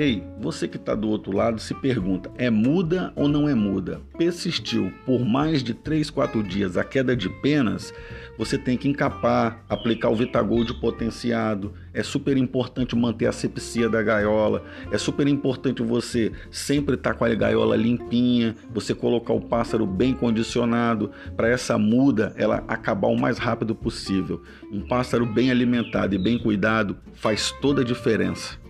Ei, você que está do outro lado se pergunta: é muda ou não é muda? Persistiu por mais de 3, 4 dias a queda de penas, você tem que encapar, aplicar o Vitagold potenciado. É super importante manter a sepsia da gaiola. É super importante você sempre estar tá com a gaiola limpinha, você colocar o pássaro bem condicionado para essa muda ela acabar o mais rápido possível. Um pássaro bem alimentado e bem cuidado faz toda a diferença.